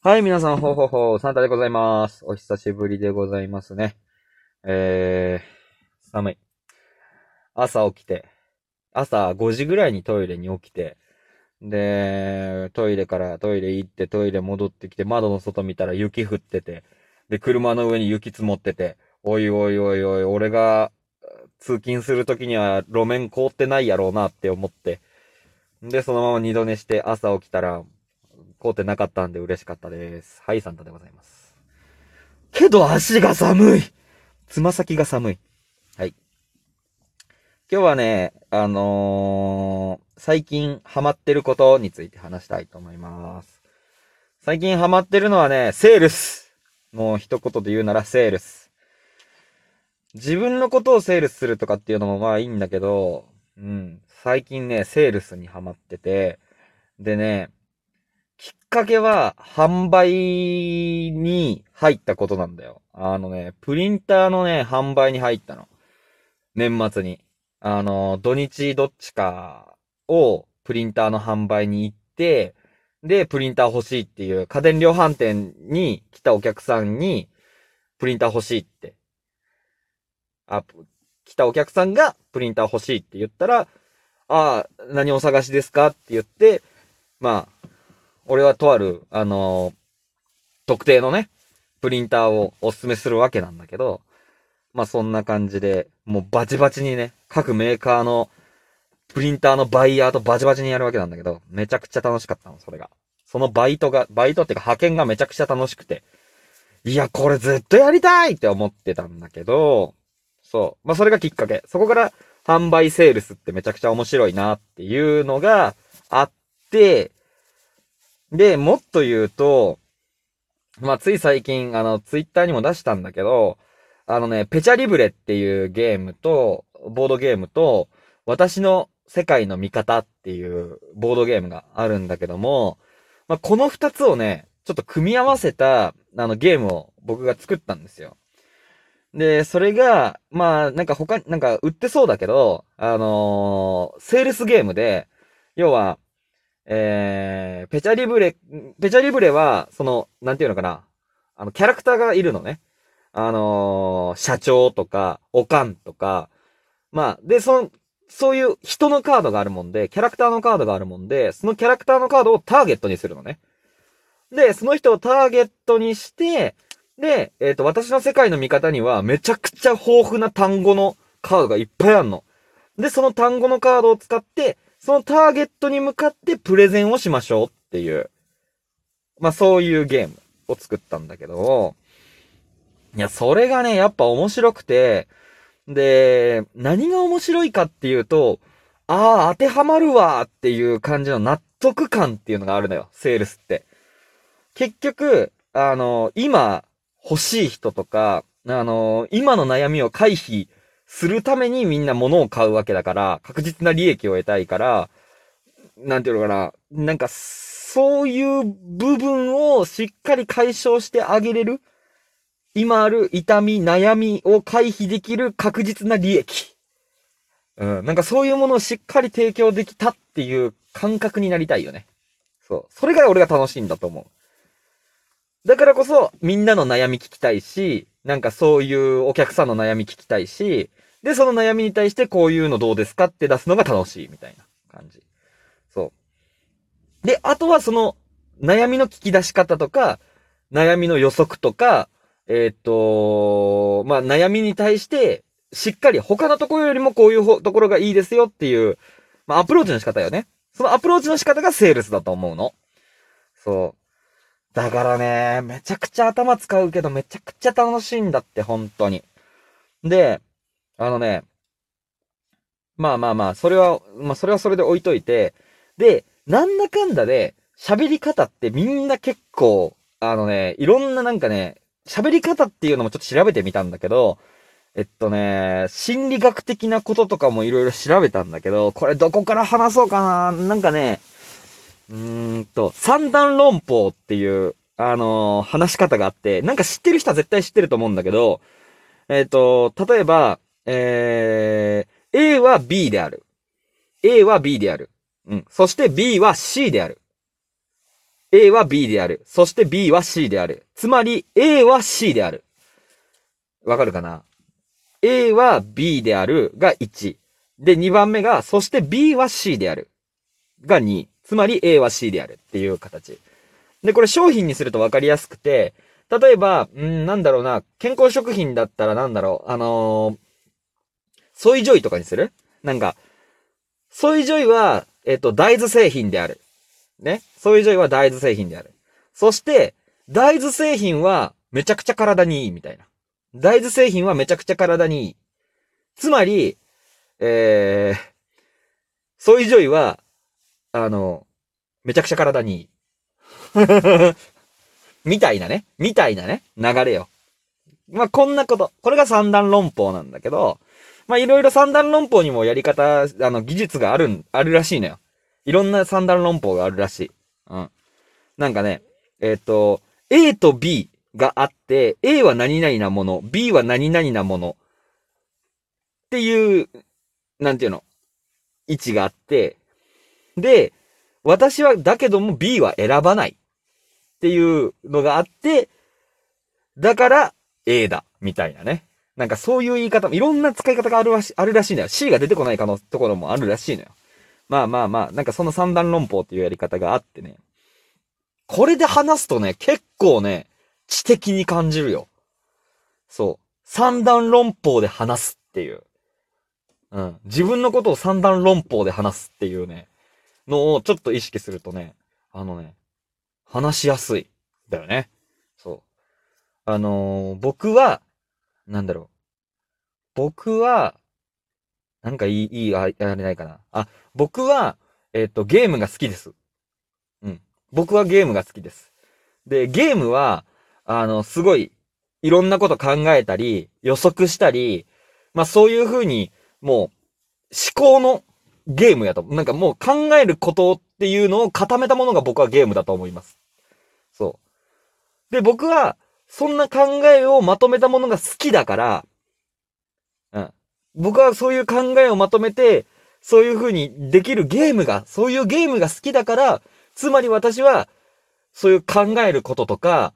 はい、皆さん、ほうほうほう、サンタでございます。お久しぶりでございますね。えー、寒い。朝起きて、朝5時ぐらいにトイレに起きて、で、トイレからトイレ行ってトイレ戻ってきて窓の外見たら雪降ってて、で、車の上に雪積もってて、おいおいおいおい、俺が通勤するときには路面凍ってないやろうなって思って、で、そのまま二度寝して朝起きたら凍ってなかったんで嬉しかったです。はい、サンタでございます。けど足が寒いつま先が寒い。はい。今日はね、あのー、最近ハマってることについて話したいと思います。最近ハマってるのはね、セールス。もう一言で言うならセールス。自分のことをセールスするとかっていうのもまあいいんだけど、うん。最近ね、セールスにハマってて、でね、きっかけは、販売に入ったことなんだよ。あのね、プリンターのね、販売に入ったの。年末に。あの、土日どっちかをプリンターの販売に行って、で、プリンター欲しいっていう家電量販店に来たお客さんに、プリンター欲しいって。あ、来たお客さんがプリンター欲しいって言ったら、ああ、何お探しですかって言って、まあ、俺はとある、あのー、特定のね、プリンターをお勧めするわけなんだけど、まあそんな感じで、もうバチバチにね、各メーカーのプリンターのバイヤーとバチバチにやるわけなんだけど、めちゃくちゃ楽しかったの、それが。そのバイトが、バイトっていうか派遣がめちゃくちゃ楽しくて、いや、これずっとやりたいって思ってたんだけど、そう。まあそれがきっかけ。そこから販売セールスってめちゃくちゃ面白いなっていうのがあって、で、もっと言うと、まあ、つい最近、あの、ツイッターにも出したんだけど、あのね、ペチャリブレっていうゲームと、ボードゲームと、私の世界の味方っていうボードゲームがあるんだけども、まあ、この二つをね、ちょっと組み合わせた、あの、ゲームを僕が作ったんですよ。で、それが、まあ、なんか他、なんか売ってそうだけど、あのー、セールスゲームで、要は、えー、ペチャリブレ、ペチャリブレは、その、なんていうのかな。あの、キャラクターがいるのね。あのー、社長とか、おかんとか、まあ、で、その、そういう人のカードがあるもんで、キャラクターのカードがあるもんで、そのキャラクターのカードをターゲットにするのね。で、その人をターゲットにして、で、えっ、ー、と、私の世界の味方にはめちゃくちゃ豊富な単語のカードがいっぱいあるの。で、その単語のカードを使って、そのターゲットに向かってプレゼンをしましょうっていう、まあそういうゲームを作ったんだけど、いや、それがね、やっぱ面白くて、で、何が面白いかっていうと、ああ、当てはまるわっていう感じの納得感っていうのがあるのよ、セールスって。結局、あの、今欲しい人とか、あの、今の悩みを回避するためにみんな物を買うわけだから、確実な利益を得たいから、なんていうのかな、なんか、そういう部分をしっかり解消してあげれる、今ある痛み、悩みを回避できる確実な利益。うん、なんかそういうものをしっかり提供できたっていう感覚になりたいよね。そう。それが俺が楽しいんだと思う。だからこそ、みんなの悩み聞きたいし、なんかそういうお客さんの悩み聞きたいし、で、その悩みに対してこういうのどうですかって出すのが楽しいみたいな感じ。そう。で、あとはその悩みの聞き出し方とか、悩みの予測とか、えー、っと、まあ、悩みに対して、しっかり他のところよりもこういうところがいいですよっていう、まあ、アプローチの仕方よね。そのアプローチの仕方がセールスだと思うの。そう。だからね、めちゃくちゃ頭使うけどめちゃくちゃ楽しいんだって、本当に。で、あのね、まあまあまあ、それは、まあそれはそれで置いといて、で、なんだかんだで、喋り方ってみんな結構、あのね、いろんななんかね、喋り方っていうのもちょっと調べてみたんだけど、えっとね、心理学的なこととかもいろいろ調べたんだけど、これどこから話そうかななんかね、うーんと、三段論法っていう、あのー、話し方があって、なんか知ってる人は絶対知ってると思うんだけど、えっと、例えば、えー、A は B である。A は B である。うん。そして B は C である。A は B である。そして B は C である。つまり A は C である。わかるかな ?A は B であるが1。で、2番目が、そして B は C である。が2。つまり A は C であるっていう形。で、これ商品にするとわかりやすくて、例えば、うんなんだろうな、健康食品だったらなんだろう、あのー、ソイジョイとかにする？なんか、ソイジョイは、えっと、大豆製品である。ね？ソイジョイは大豆製品である。そして、大豆製品はめちゃくちゃ体にいいみたいな。大豆製品はめちゃくちゃ体にいい。つまり、えー、ソイジョイは、あの、めちゃくちゃ体にいい。みたいなね。みたいなね。流れよ。まあ、こんなこと。これが三段論法なんだけど、まあ、いろいろ三段論法にもやり方、あの、技術がある、あるらしいのよ。いろんな三段論法があるらしい。うん。なんかね、えっ、ー、と、A と B があって、A は何々なもの、B は何々なもの、っていう、なんていうの、位置があって、で、私は、だけども B は選ばない。っていうのがあって、だから A だ。みたいなね。なんかそういう言い方も、いろんな使い方があるらしあるらしいのよ。C が出てこないかのところもあるらしいのよ。まあまあまあ、なんかその三段論法っていうやり方があってね。これで話すとね、結構ね、知的に感じるよ。そう。三段論法で話すっていう。うん。自分のことを三段論法で話すっていうね、のをちょっと意識するとね、あのね、話しやすい。だよね。そう。あのー、僕は、なんだろう。僕は、なんかいい、いい、あれないかな。あ、僕は、えっ、ー、と、ゲームが好きです。うん。僕はゲームが好きです。で、ゲームは、あの、すごい、いろんなこと考えたり、予測したり、まあそういう風に、もう、思考のゲームやと。なんかもう考えることっていうのを固めたものが僕はゲームだと思います。そう。で、僕は、そんな考えをまとめたものが好きだから、うん。僕はそういう考えをまとめて、そういう風にできるゲームが、そういうゲームが好きだから、つまり私は、そういう考えることとか、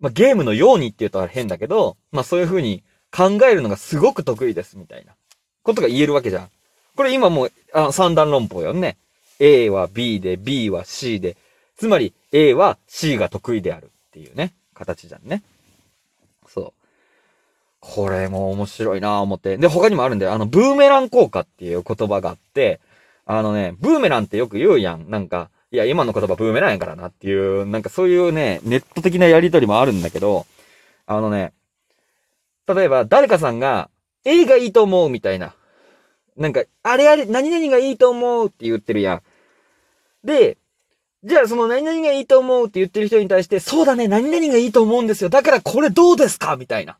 まあ、ゲームのようにって言うと変だけど、まあ、そういう風に考えるのがすごく得意です、みたいなことが言えるわけじゃん。これ今もう、あ三段論法よね。A は B で、B は C で、つまり A は C が得意であるっていうね、形じゃんね。そう。これも面白いなぁ思って。で、他にもあるんだよ。あの、ブーメラン効果っていう言葉があって、あのね、ブーメランってよく言うやん。なんか、いや、今の言葉ブーメランやからなっていう、なんかそういうね、ネット的なやりとりもあるんだけど、あのね、例えば誰かさんが、A がいいと思うみたいな。なんか、あれあれ、何々がいいと思うって言ってるやん。で、じゃあその何々がいいと思うって言ってる人に対して、そうだね、何々がいいと思うんですよ。だからこれどうですかみたいな。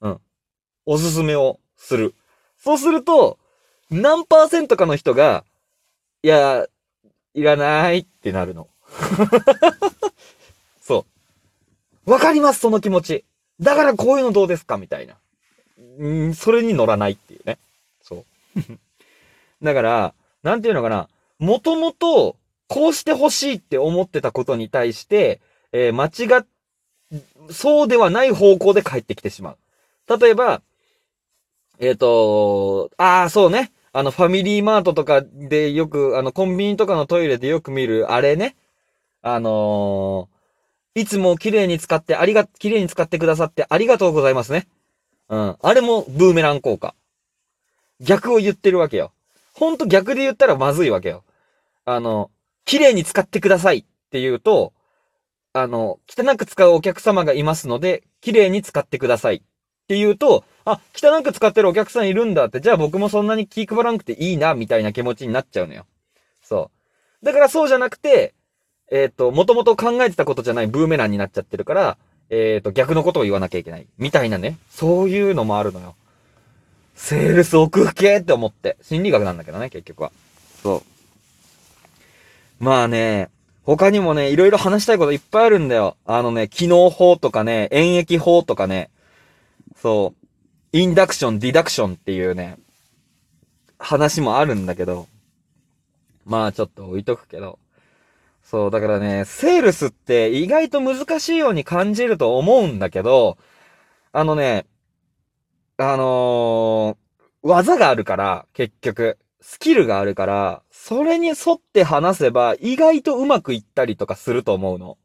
うん。おすすめをする。そうすると、何パーセントかの人が、いや、いらないってなるの。そう。わかります、その気持ち。だからこういうのどうですかみたいな。んそれに乗らないっていうね。だから、なんていうのかな。もともと、こうしてほしいって思ってたことに対して、えー、間違っ、そうではない方向で帰ってきてしまう。例えば、えっ、ー、と、ああ、そうね。あの、ファミリーマートとかでよく、あの、コンビニとかのトイレでよく見る、あれね。あのー、いつも綺麗に使って、ありが、綺麗に使ってくださってありがとうございますね。うん。あれもブーメラン効果。逆を言ってるわけよ。ほんと逆で言ったらまずいわけよ。あの、綺麗に使ってくださいって言うと、あの、汚く使うお客様がいますので、綺麗に使ってくださいって言うと、あ、汚く使ってるお客さんいるんだって、じゃあ僕もそんなに気配らなくていいな、みたいな気持ちになっちゃうのよ。そう。だからそうじゃなくて、えっ、ー、と、もともと考えてたことじゃないブーメランになっちゃってるから、えっ、ー、と、逆のことを言わなきゃいけない。みたいなね。そういうのもあるのよ。セールス奥吹けって思って。心理学なんだけどね、結局は。そう。まあね、他にもね、いろいろ話したいこといっぱいあるんだよ。あのね、機能法とかね、演疫法とかね、そう、インダクション、ディダクションっていうね、話もあるんだけど、まあちょっと置いとくけど、そう、だからね、セールスって意外と難しいように感じると思うんだけど、あのね、あのー、技があるから、結局、スキルがあるから、それに沿って話せば意外とうまくいったりとかすると思うの。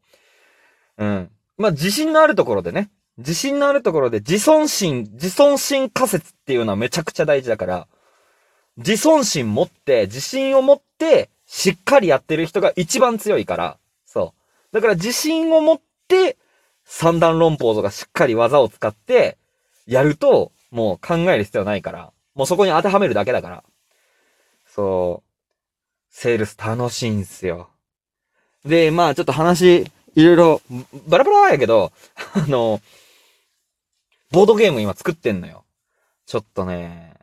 うん。まあ、自信のあるところでね、自信のあるところで自尊心、自尊心仮説っていうのはめちゃくちゃ大事だから、自尊心持って、自信を持って、しっかりやってる人が一番強いから、そう。だから自信を持って、三段論法とかしっかり技を使って、やると、もう考える必要ないから、もうそこに当てはめるだけだから。そう。セールス楽しいんすよ。で、まあちょっと話、いろいろ、バラバラやけど、あの、ボードゲーム今作ってんのよ。ちょっとね、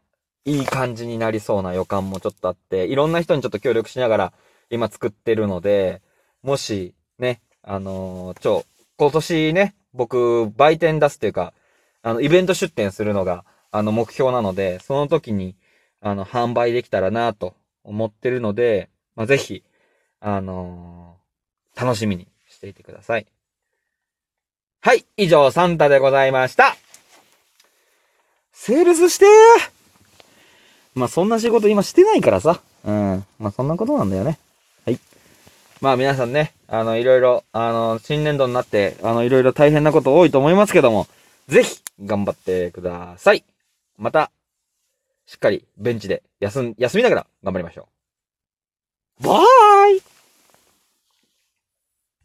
いい感じになりそうな予感もちょっとあって、いろんな人にちょっと協力しながら今作ってるので、もし、ね、あのーちょ、今年ね、僕、売店出すっていうか、あの、イベント出店するのが、あの、目標なので、その時に、あの、販売できたらなと思ってるので、まあ、ぜひ、あのー楽しみにしていてください。はい、以上、サンタでございました。セールスしてーまあ、そんな仕事今してないからさ。うん。まあ、そんなことなんだよね。はい。まあ、皆さんね、あの、いろいろ、あの、新年度になって、あの、いろいろ大変なこと多いと思いますけども、ぜひ、頑張ってください。また、しっかりベンチで休ん、休みながら頑張りましょう。バーイ